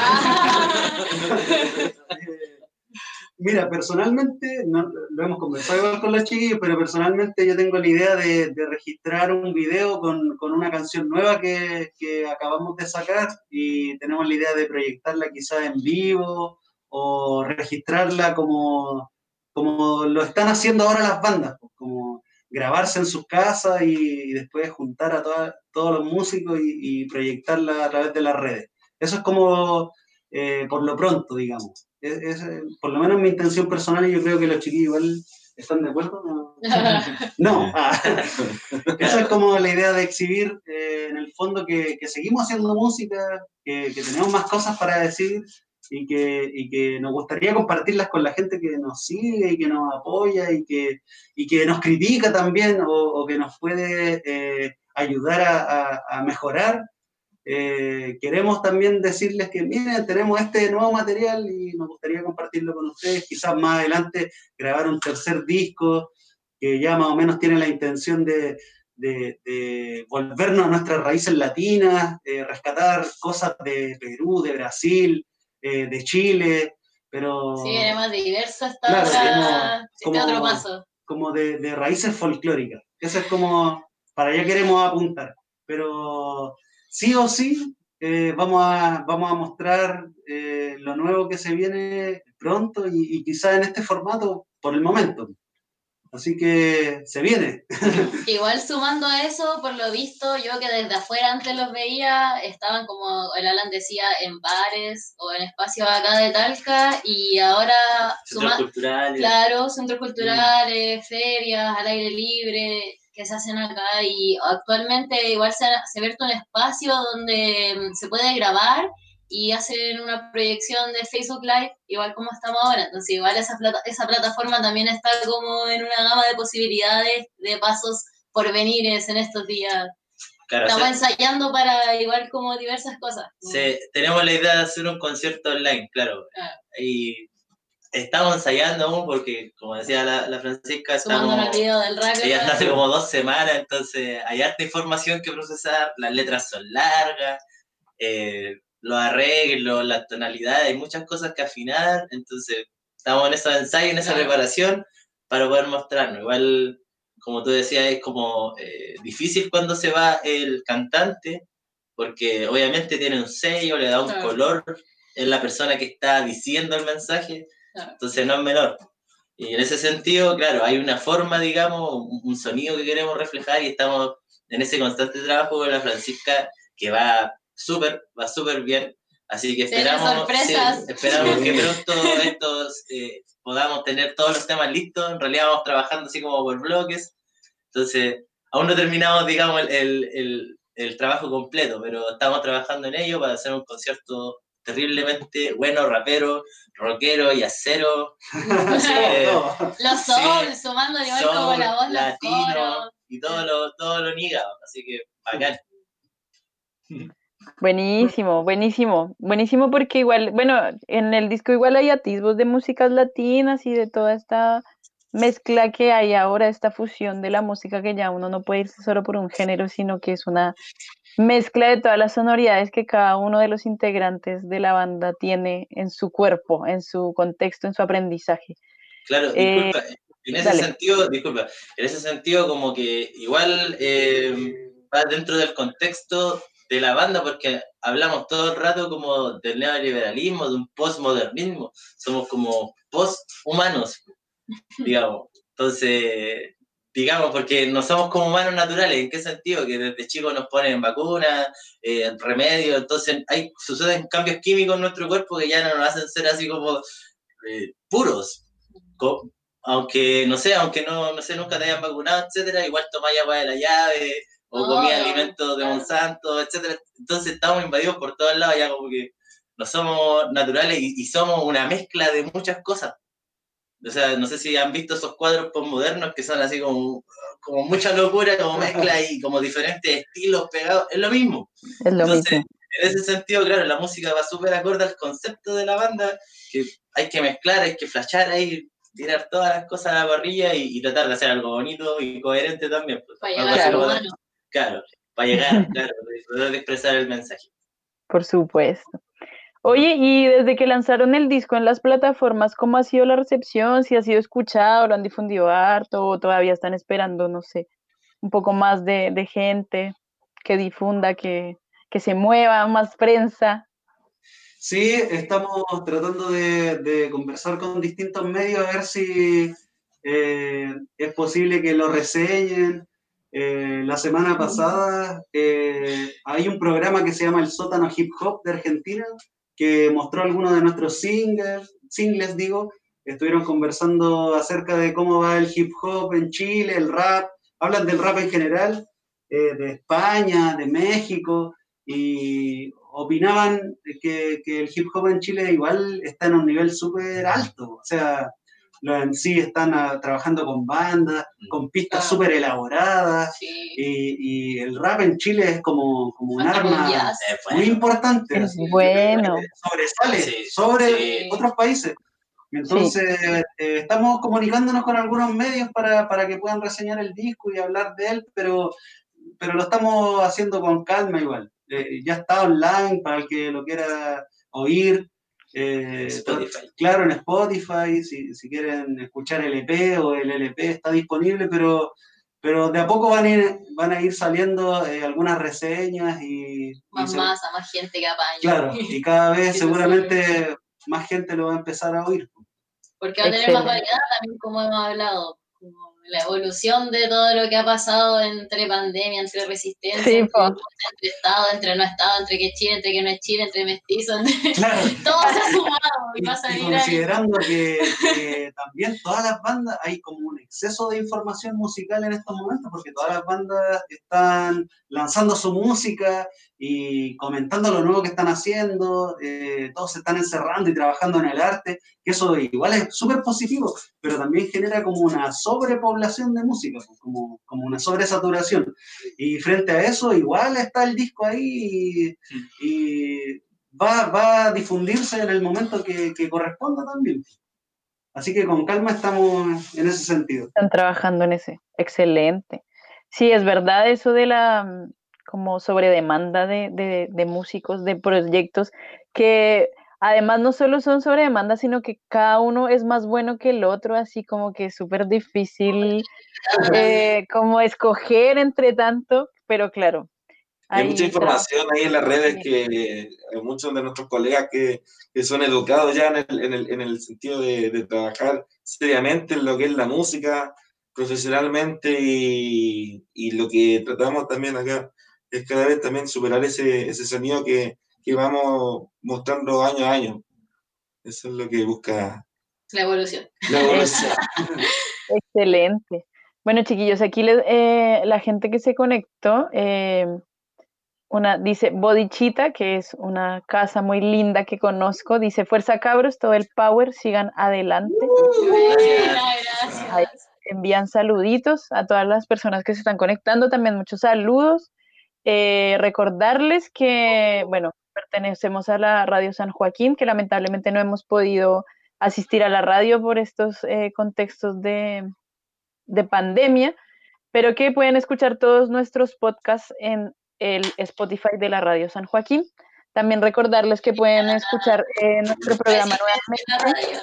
Mira, personalmente, no, lo hemos conversado igual con los chiquillos, pero personalmente yo tengo la idea de, de registrar un video con, con, una canción nueva que, que, acabamos de sacar y tenemos la idea de proyectarla quizás en vivo o registrarla como, como lo están haciendo ahora las bandas, pues, como grabarse en sus casas y, y después juntar a toda, todos los músicos y, y, proyectarla a través de las redes. Eso es como eh, por lo pronto, digamos es, por lo menos mi intención personal y yo creo que los chiquillos igual están de acuerdo. No, no. Ah, esa es como la idea de exhibir eh, en el fondo que, que, seguimos haciendo música, que, que, tenemos más cosas para decir y que, y que nos gustaría compartirlas con la gente que nos sigue y que nos apoya y que, y que nos critica también o, o que nos puede eh, ayudar a, a, a mejorar eh, queremos también decirles que, miren, tenemos este nuevo material y nos gustaría compartirlo con ustedes. Quizás más adelante grabar un tercer disco que ya más o menos tiene la intención de, de, de volvernos a nuestras raíces latinas, de rescatar cosas de Perú, de Brasil, eh, de Chile, pero... Sí, además claro, como, otro paso. Como de, de raíces folclóricas. Eso es como, para allá queremos apuntar. Pero sí o sí eh, vamos, a, vamos a mostrar eh, lo nuevo que se viene pronto y, y quizá en este formato por el momento. Así que se viene. Igual sumando a eso, por lo visto, yo que desde afuera antes los veía, estaban como el Alan decía, en bares o en espacios acá de Talca, y ahora centros culturales. Claro, centros culturales, mm. ferias, al aire libre que se hacen acá y actualmente igual se ha, se ha abierto un espacio donde mm, se puede grabar y hacen una proyección de Facebook Live, igual como estamos ahora. Entonces, igual esa, plata, esa plataforma también está como en una gama de posibilidades, de pasos por venir en estos días. Claro, estamos o sea, ensayando para igual como diversas cosas. Sí, tenemos la idea de hacer un concierto online, claro. Ah. Y estamos ensayando aún porque, como decía la, la Francisca, estamos, del rack, ella está hace como dos semanas, entonces hay harta información que procesar, las letras son largas, eh, los arreglos, las tonalidades, hay muchas cosas que afinar, entonces estamos en esos ensayos, en esa claro. preparación para poder mostrarnos. Igual, como tú decías, es como eh, difícil cuando se va el cantante, porque obviamente tiene un sello, le da un claro. color, es la persona que está diciendo el mensaje, entonces no es menor. Y en ese sentido, claro, hay una forma, digamos, un sonido que queremos reflejar y estamos en ese constante trabajo con la Francisca que va súper, va súper bien. Así que esperamos, sí, esperamos que pronto estos, eh, podamos tener todos los temas listos. En realidad vamos trabajando así como por bloques. Entonces, aún no terminamos, digamos, el, el, el, el trabajo completo, pero estamos trabajando en ello para hacer un concierto terriblemente bueno, rapero, rockero y acero. Así que, los soul, sí, sumando igual soul, como la voz, latino y todo lo, todo lo nigado, así que bacán. Buenísimo, buenísimo, buenísimo porque igual, bueno, en el disco igual hay atisbos de músicas latinas y de toda esta mezcla que hay ahora, esta fusión de la música que ya uno no puede irse solo por un género, sino que es una mezcla de todas las sonoridades que cada uno de los integrantes de la banda tiene en su cuerpo, en su contexto, en su aprendizaje. Claro, disculpa, eh, en ese dale. sentido, disculpa, en ese sentido como que igual eh, va dentro del contexto de la banda porque hablamos todo el rato como del neoliberalismo, de un postmodernismo, somos como posthumanos, digamos. Entonces, digamos, porque no somos como humanos naturales. ¿En qué sentido? Que desde chicos nos ponen vacunas, eh, remedios, entonces hay, suceden cambios químicos en nuestro cuerpo que ya no nos hacen ser así como eh, puros. Co aunque, no sé, aunque no, no sé, nunca te hayan vacunado, etcétera, igual tomáis agua de la llave, o oh, comía alimentos de Monsanto, etcétera. Entonces estamos invadidos por todos lados, ya como que no somos naturales y, y somos una mezcla de muchas cosas. O sea, no sé si han visto esos cuadros postmodernos que son así como, como mucha locura, como mezcla y como diferentes estilos pegados. Es lo mismo. Es lo Entonces, mismo. En ese sentido, claro, la música va súper acorde al concepto de la banda, que hay que mezclar, hay que flashar ahí, tirar todas las cosas a la parrilla y, y tratar de hacer algo bonito y coherente también. Pues, Para llegar claro. Claro. para llegar, claro, de poder expresar el mensaje. Por supuesto. Oye, y desde que lanzaron el disco en las plataformas, ¿cómo ha sido la recepción? ¿Si ha sido escuchado, lo han difundido harto o todavía están esperando, no sé, un poco más de, de gente que difunda, que, que se mueva, más prensa? Sí, estamos tratando de, de conversar con distintos medios a ver si eh, es posible que lo reseñen. Eh, la semana pasada eh, hay un programa que se llama El Sótano Hip Hop de Argentina que mostró algunos de nuestros singles, singles digo, estuvieron conversando acerca de cómo va el hip hop en Chile, el rap, hablan del rap en general, eh, de España, de México, y opinaban que, que, el hip hop en Chile igual está en un nivel súper alto, o sea, los en sí están a, trabajando con bandas, con pistas Ah. súper elaboradas, Sí. y, y el rap en Chile es como, como un arma. Eh, muy bueno, importante. Es bueno. Sobresale Sí, sobre sí. otros países. Entonces, eh, estamos comunicándonos con algunos medios para, para que puedan reseñar el disco y hablar de él, pero, pero lo estamos haciendo con calma igual. Eh, ya está online para el que lo quiera oír. Eh, Spotify. Claro, en Spotify, si, si quieren escuchar el EP o el LP está disponible, pero, pero de a poco van a ir, van a ir saliendo eh, algunas reseñas y... y Más se- masa, más gente que apaña. Claro, y cada vez seguramente más gente lo va a empezar a oír. Porque va a tener más variedad también, como hemos hablado. La evolución de todo lo que ha pasado entre pandemia, entre resistencia, Sí, entre, Estado, entre no Estado, entre que es Chile, entre que no es Chile, entre mestizos, entre- Claro. todo se ha sumado y Y, va a y considerando que, que también todas las bandas, hay como un exceso de información musical en estos momentos, porque todas las bandas están lanzando su música y comentando lo nuevo que están haciendo, eh, todos se están encerrando y trabajando en el arte, que eso igual es súper positivo, pero también genera como una sobrepoblación de música, pues, como, como una sobresaturación. Y frente a eso, igual está el disco ahí y, y va, va a difundirse en el momento que, que corresponda también. Así que con calma estamos en ese sentido. Están trabajando en ese. Excelente. Sí, es verdad eso de la como sobredemanda de, de, de músicos, de proyectos, que además no solo son sobre demanda, sino que cada uno es más bueno que el otro, así como que es súper difícil eh, como escoger entre tanto, pero claro. Hay mucha está. información ahí en las redes que hay muchos de nuestros colegas que, que son educados ya en el, en el, en el sentido de, de trabajar seriamente en lo que es la música, profesionalmente, y, y lo que tratamos también acá es cada vez también superar ese, ese sonido que, que vamos mostrando año a año. Eso es lo que busca La evolución. la evolución. Excelente. Bueno, chiquillos, aquí les- eh, la gente que se conectó, eh, una dice Bodichita, que es una casa muy linda que conozco, dice Fuerza Cabros, todo el power, sigan adelante. Ahí gracias. envían saluditos a todas las personas que se están conectando, también muchos saludos. Eh, recordarles que, bueno, pertenecemos a la Radio San Joaquín, que lamentablemente no hemos podido asistir a la radio por estos eh, contextos de, de pandemia, pero que pueden escuchar todos nuestros podcasts en el Spotify de la Radio San Joaquín. También recordarles que pueden escuchar eh, nuestro programa nuevamente.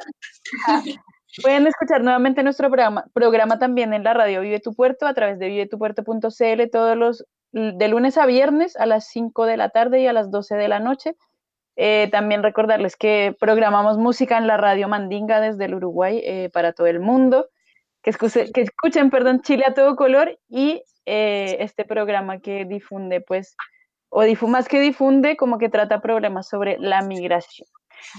Pueden escuchar nuevamente nuestro programa, programa también en la radio Vive tu Puerto a través de vivetupuerto.cl todos los de lunes a viernes a las 5 de la tarde y a las 12 de la noche. Eh, también recordarles que programamos música en la radio Mandinga desde el Uruguay eh, para todo el mundo. Que, escuche- que escuchen, perdón, Chile a todo color y eh, este programa que difunde, pues, o difu- más que difunde, como que trata problemas sobre la migración.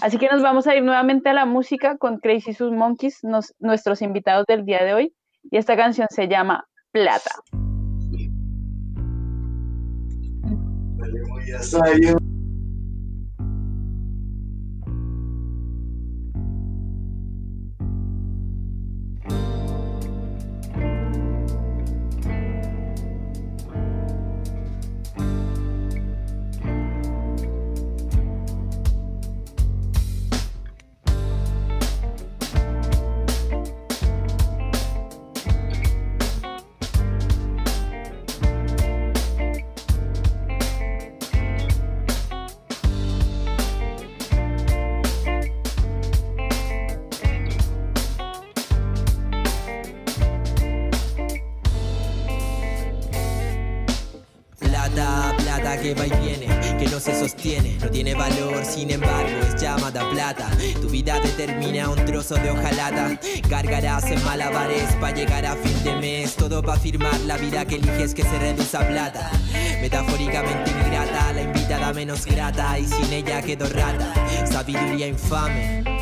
Así que nos vamos a ir nuevamente a la música con Crazy Sus Monkeys, nuestros invitados del día de hoy. Y esta canción se llama Plata. Que trozo de hojalata, cargarás en malabares para llegar a fin de mes, todo va a firmar la vida que eliges que se reduce a plata. Metafóricamente ingrata, la invitada menos grata y sin ella quedó rata, sabiduría infame.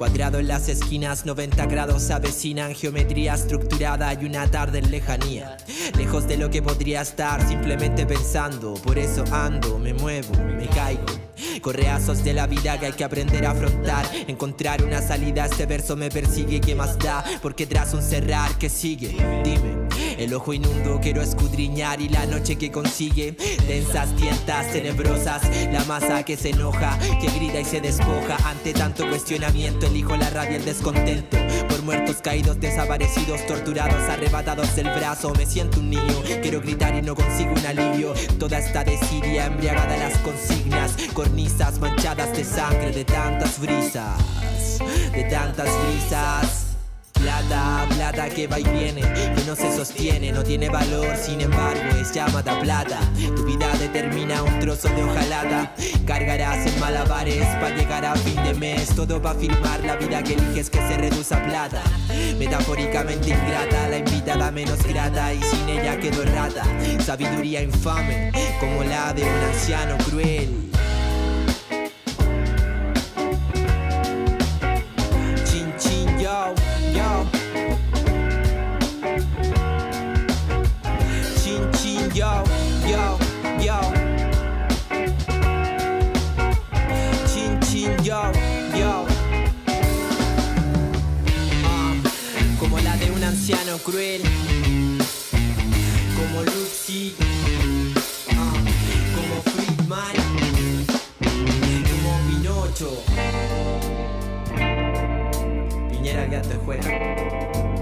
Cuadrado en las esquinas, 90 grados avecinan geometría estructurada y una tarde en lejanía. Lejos de lo que podría estar, simplemente pensando. Por eso ando, me muevo, me caigo. Correazos de la vida que hay que aprender a afrontar. Encontrar una salida, este verso me persigue, ¿qué más da? Porque tras un cerrar, que sigue? Dime. El ojo inundo quiero escudriñar y la noche que consigue. Densas tientas tenebrosas La masa que se enoja, que grita y se despoja. Ante tanto cuestionamiento elijo la rabia y el descontento. Por muertos caídos, desaparecidos, torturados, arrebatados del brazo. Me siento un niño, quiero gritar y no consigo un alivio. Toda esta desidia embriagada las consignas. Cornisas manchadas de sangre de tantas brisas De tantas brisas Plata, plata que va y viene, que no se sostiene, no tiene valor, sin embargo es llamada plata. Tu vida determina un trozo de hojalata, cargarás en malabares para llegar a fin de mes. Todo va a firmar la vida que eliges que se reduce a plata. Metafóricamente ingrata, la invitada menos grata y sin ella quedó rata. Sabiduría infame, como la de un anciano cruel. Cruel. Como Luxi. Ah, como Friedman. Como Pinocho. Piñera que antes juega.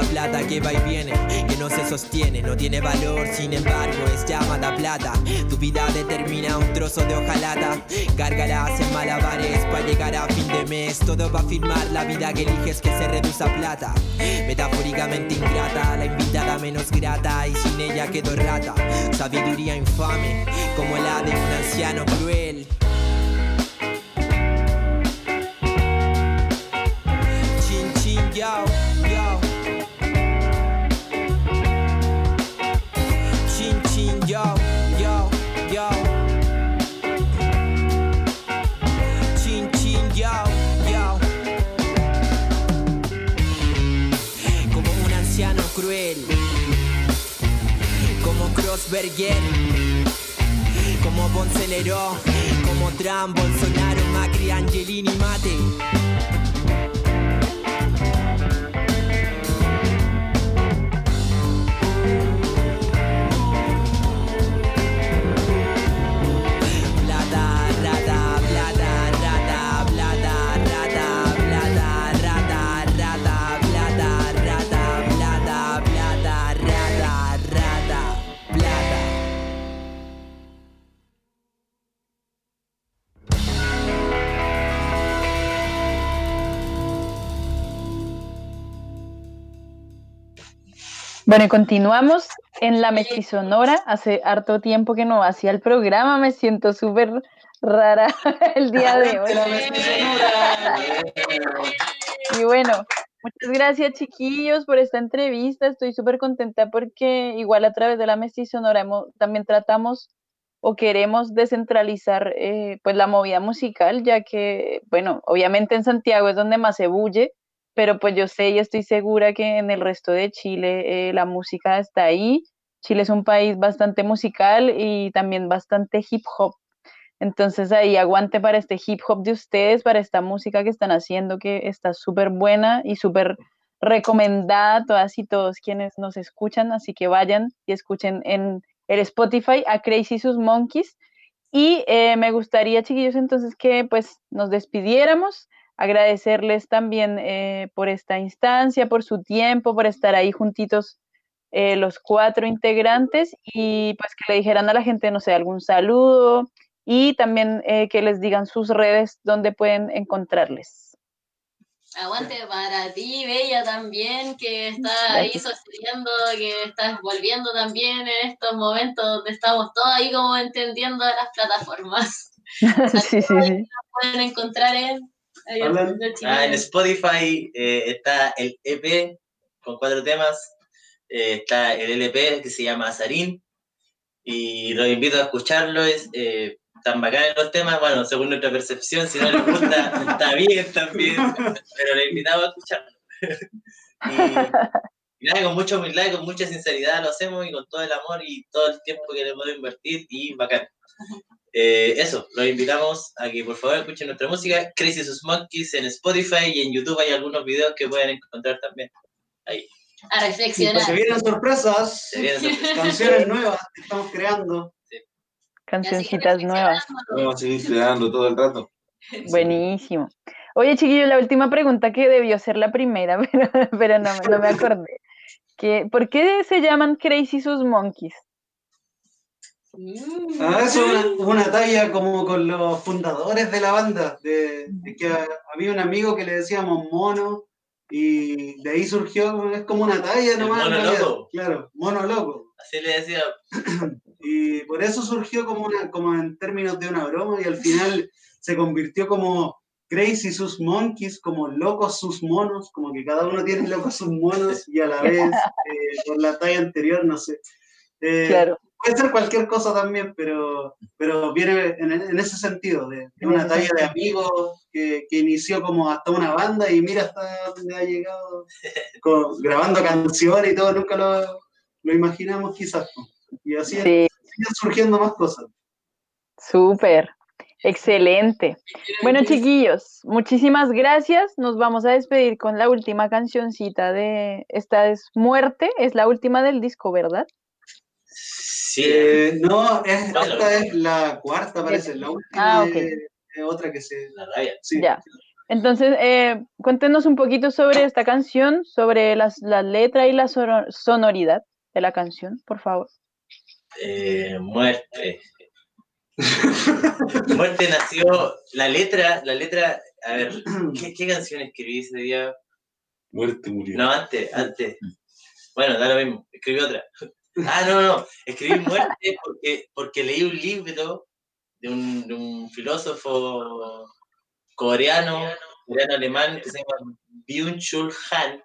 Plata, plata que va y viene, que no se sostiene, no tiene valor, sin embargo es llamada plata. Tu vida determina un trozo de hojalata, cargarás en malabares para llegar a fin de mes. Todo va a firmar la vida que eliges que se reduce a plata. Metafóricamente ingrata, la invitada menos grata y sin ella quedó rata. Sabiduría infame, como la de un anciano cruel. Crossberger. Como Ponce Leró, como Trump, Bolsonaro, Macri, Angelini, Mate. Bueno, y continuamos en la Mestizonora. Hace harto tiempo que no hacía el programa, me siento súper rara el día de hoy. Y bueno, muchas gracias chiquillos por esta entrevista. Estoy súper contenta porque igual a través de la Mestizonora hemos- también tratamos o queremos descentralizar eh, pues la movida musical, ya que, bueno, obviamente en Santiago es donde más se bulle, pero pues yo sé y estoy segura que en el resto de Chile eh, la música está ahí. Chile es un país bastante musical y también bastante hip hop. Entonces ahí aguante para este hip hop de ustedes, para esta música que están haciendo, que está súper buena y súper recomendada a todas y todos quienes nos escuchan. Así que vayan y escuchen en el Spotify a Crazy Sus Monkeys. Y eh, me gustaría, chiquillos, entonces que pues nos despidiéramos agradecerles también eh, por esta instancia, por su tiempo, por estar ahí juntitos eh, los cuatro integrantes y pues que le dijeran a la gente, no sé, algún saludo y también eh, que les digan sus redes donde pueden encontrarles. Aguante para ti, Bella, también, que está ahí sosteniendo, que estás volviendo también en estos momentos donde estamos todos ahí como entendiendo las plataformas. sí, sí, sí. Pueden encontrar en, ah, en Spotify eh, está el EP con cuatro temas. Eh, está el LP que se llama Azarín. Y los invito a escucharlo. Es, eh, tan bacanes los temas, bueno, según nuestra percepción, si no les gusta, está bien también, pero les invitamos a escucharlo. y, nada, con mucha humildad y con mucha sinceridad lo hacemos y con todo el amor y todo el tiempo que le podemos invertir y bacán. Eh, eso, los invitamos a que por favor escuchen nuestra música, Crazy Sus Monkeys en Spotify y en YouTube hay algunos videos que pueden encontrar también ahí. A reflexionar. Se vienen sorpresas, Se vienen sorpresas. canciones nuevas que estamos creando. Cancioncitas nuevas. Vamos a seguir creando todo el rato. Buenísimo. Oye, chiquillo, la última pregunta que debió ser la primera, pero, pero no, no me acordé. Que, ¿Por qué se llaman Crazy Sus Monkeys? Ah, eso es una, una talla como con los fundadores de la banda, de, de que había un amigo que le decíamos mono y de ahí surgió, es como una talla nomás. mono loco. Claro, mono loco. Así le decía, Y por eso surgió como, una, como en términos de una broma y al final se convirtió como Crazy sus monkeys, como locos sus monos, como que cada uno tiene locos sus monos y a la vez eh, por la talla anterior, no sé. Eh, Claro. Puede ser cualquier cosa también, pero, pero viene en, en ese sentido, de, una talla de amigos que, que inició como hasta una banda y mira hasta dónde ha llegado, con- grabando canciones y todo, nunca lo, lo imaginamos quizás. Y así Sí, siguen surgiendo más cosas. súper. Excelente. Bueno, chiquillos, muchísimas gracias. Nos vamos a despedir con la última cancioncita de esta es Muerte, es la última del disco, ¿verdad? Sí, Eh, no, es, esta es la cuarta, parece, la última Ah, otra que se... la rabia. Sí. Ya. Entonces, eh, cuéntenos un poquito sobre esta canción, sobre las, la letra y la sonoridad de la canción, por favor. Eh, muerte. muerte nació, la letra, la letra, a ver, ¿qué, qué canción escribí ese día? Muerte murió. No, antes, antes. Bueno, da lo mismo, escribí otra. Ah, no, no, escribí muerte porque, porque leí un libro de un, de un filósofo coreano, coreano-alemán, que se llama Byung-Chul Han,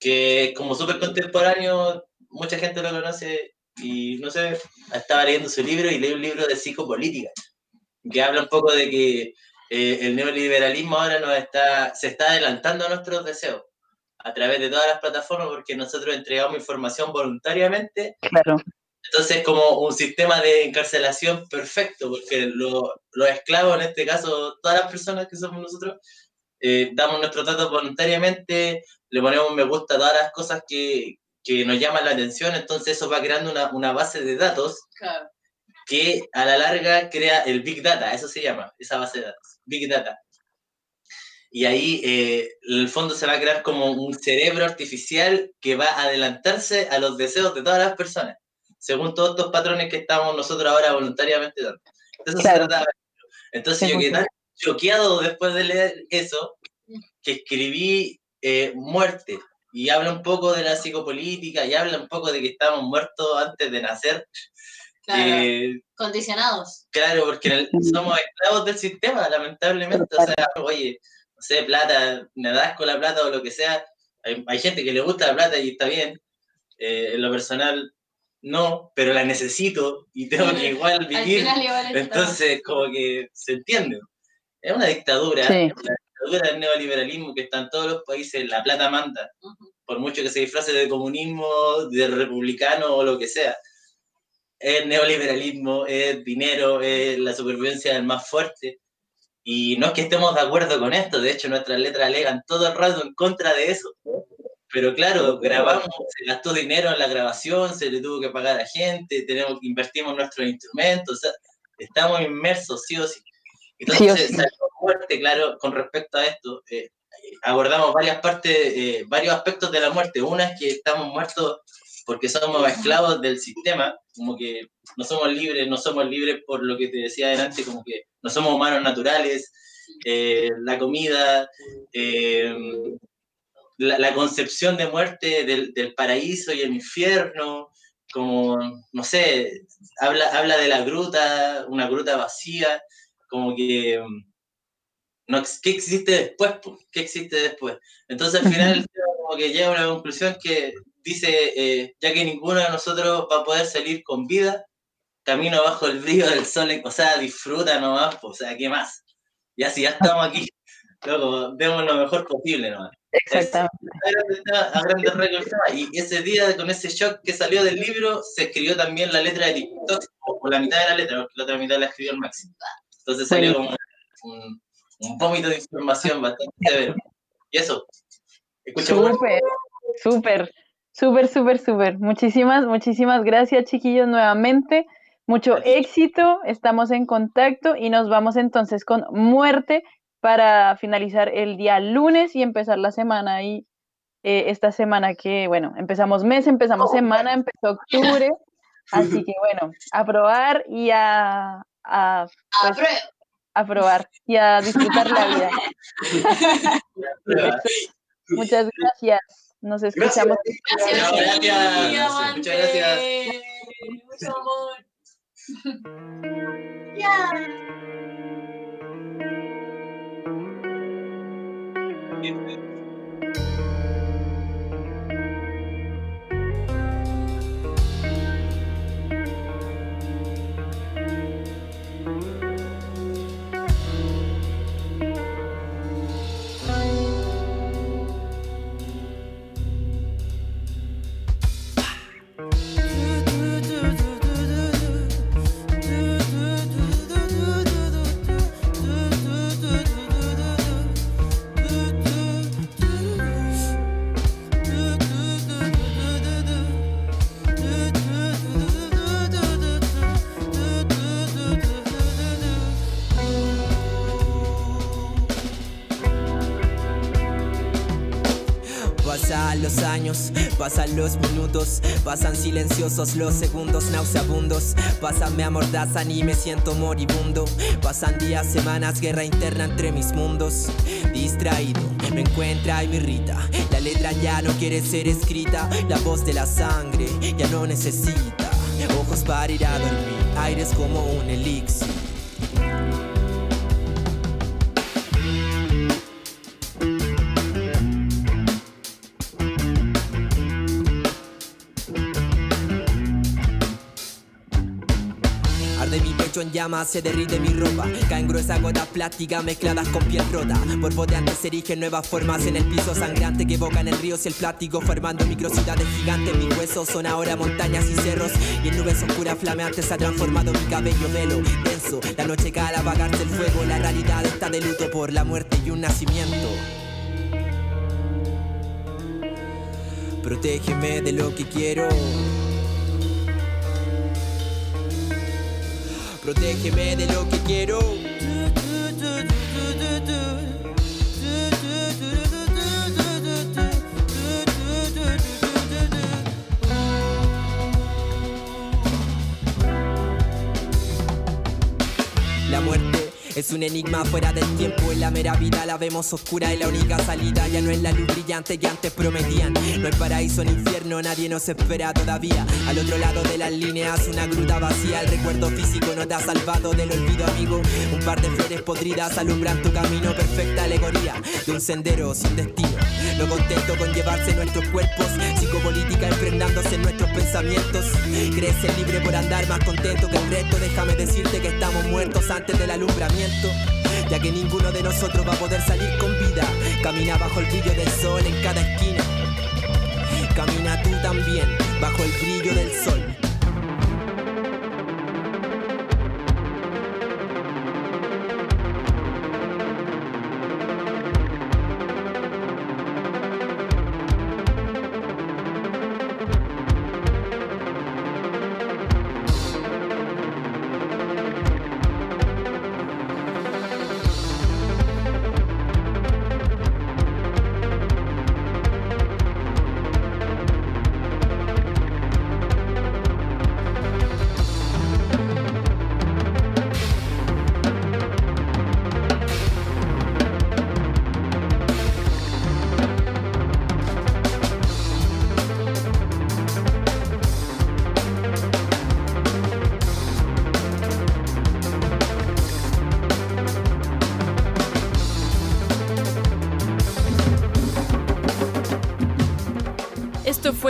que como súper contemporáneo, mucha gente lo conoce y no sé, estaba leyendo su libro y leí un libro de psicopolítica, que habla un poco de que eh, el neoliberalismo ahora nos está, se está adelantando a nuestros deseos a través de todas las plataformas porque nosotros entregamos información voluntariamente Claro. entonces, como un sistema de encarcelación perfecto, porque lo- los esclavos, en este caso, todas las personas que somos nosotros, eh, damos nuestros datos voluntariamente, le ponemos me gusta a todas las cosas que, que nos llaman la atención, entonces eso va creando una, una base de datos Claro. que a la larga crea el Big Data, eso se llama, esa base de datos, Big Data. Y ahí, eh, en el fondo, se va a crear como un cerebro artificial que va a adelantarse a los deseos de todas las personas, según todos estos patrones que estamos nosotros ahora voluntariamente dando. Entonces, Claro. Entonces, yo quedé tan choqueado después de leer eso, que escribí eh, muerte. Y habla un poco de la psicopolítica, y habla un poco de que estamos muertos antes de nacer. Claro. Eh, Condicionados. Claro, porque el- somos esclavos del sistema, lamentablemente. O sea, oye, sé, plata, me das con la plata o lo que sea. Hay, hay gente que le gusta la plata y está bien. Eh, en lo personal, no, pero la necesito y tengo que igual Al vivir. final igual está. Entonces, como que se entiende. Es una dictadura, Sí. es una dictadura del neoliberalismo que está en todos los países, la plata manda. Por mucho que se disfrace de comunismo, de republicano o lo que sea. Es neoliberalismo, es dinero, es la supervivencia del más fuerte. Y no es que estemos de acuerdo con esto, de hecho nuestras letras alegan todo el rato en contra de eso. Pero claro, grabamos, se gastó dinero en la grabación, se le tuvo que pagar a gente, tenemos, invertimos nuestros instrumentos, o sea, estamos inmersos sí o sí. Entonces, salió muerte, claro, con respecto a esto. Eh, abordamos varias partes, eh, varios aspectos de la muerte. Una es que estamos muertos porque somos esclavos del sistema, como que no somos libres, no somos libres por lo que te decía adelante, como que no somos humanos naturales, eh, la comida, eh, la, concepción de muerte del, del, paraíso y el infierno, como, no sé, habla, habla de la gruta, una gruta vacía, como que no, ¿qué existe después? ¿Qué existe después? Entonces al final como que llega a una conclusión que dice, eh, ya que ninguno de nosotros va a poder salir con vida, camino bajo el brillo del sol, o sea, disfruta nomás, o sea, ¿qué más? Ya si ya estamos aquí, luego vemos lo mejor posible nomás. Exactamente. A grandes y ese día, con ese shock que salió del libro, se escribió también la letra de TikTok, o la mitad de la letra, porque la otra mitad la escribió el Máximo. Entonces salió como un, un vómito de información bastante severo. Y eso. Súper, súper, súper, súper, súper. Muchísimas, muchísimas gracias, chiquillos, nuevamente. Mucho éxito, estamos en contacto y nos vamos entonces con muerte para finalizar el día lunes y empezar la semana y eh, esta semana que, bueno, empezamos mes, empezamos semana, empezó octubre, así que bueno, a probar y a, a pues, a probar y a disfrutar la vida. Muchas gracias. Nos escuchamos. Gracias. gracias. Muchas gracias. Mucho amor. los pasan los minutos, pasan silenciosos los segundos nauseabundos, pasan me amordazan y me siento moribundo, pasan días, semanas, guerra interna entre mis mundos, distraído, me encuentra y me irrita, la letra ya no quiere ser escrita, la voz de la sangre ya no necesita, ojos para ir a dormir, aires como un elixir. En llamas, se derrite mi ropa. Caen gruesas gotas plásticas mezcladas con piel rota. Borboteantes se erigen nuevas formas en el piso sangrante que evocan el río y el plástico, formando microcidades gigantes. Mis huesos son ahora montañas y cerros. Y en nubes oscuras flameantes ha transformado mi cabello velo denso. La noche cae al apagarse el fuego. La realidad está de luto por la muerte y un nacimiento. Protégeme de lo que quiero. Protégeme de lo que quiero. Es un enigma fuera del tiempo, en la mera vida la vemos oscura y la única salida ya no es la luz brillante que antes prometían. No hay paraíso ni infierno, nadie nos espera todavía. Al otro lado de las líneas, una gruta vacía, el recuerdo físico no te ha salvado del olvido, amigo. Un par de flores podridas alumbran tu camino, perfecta alegoría de un sendero sin destino. No contento con llevarse nuestros cuerpos, psicopolítica enfrentándose en nuestros pensamientos. Crece libre por andar más contento que el resto, déjame decirte que estamos muertos antes del alumbramiento ya que ninguno de nosotros va a poder salir con vida. Camina bajo el brillo del sol en cada esquina. Camina tú también bajo el brillo del sol.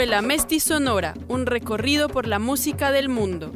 Esto fue La Mesti Sonora, un recorrido por la música del mundo.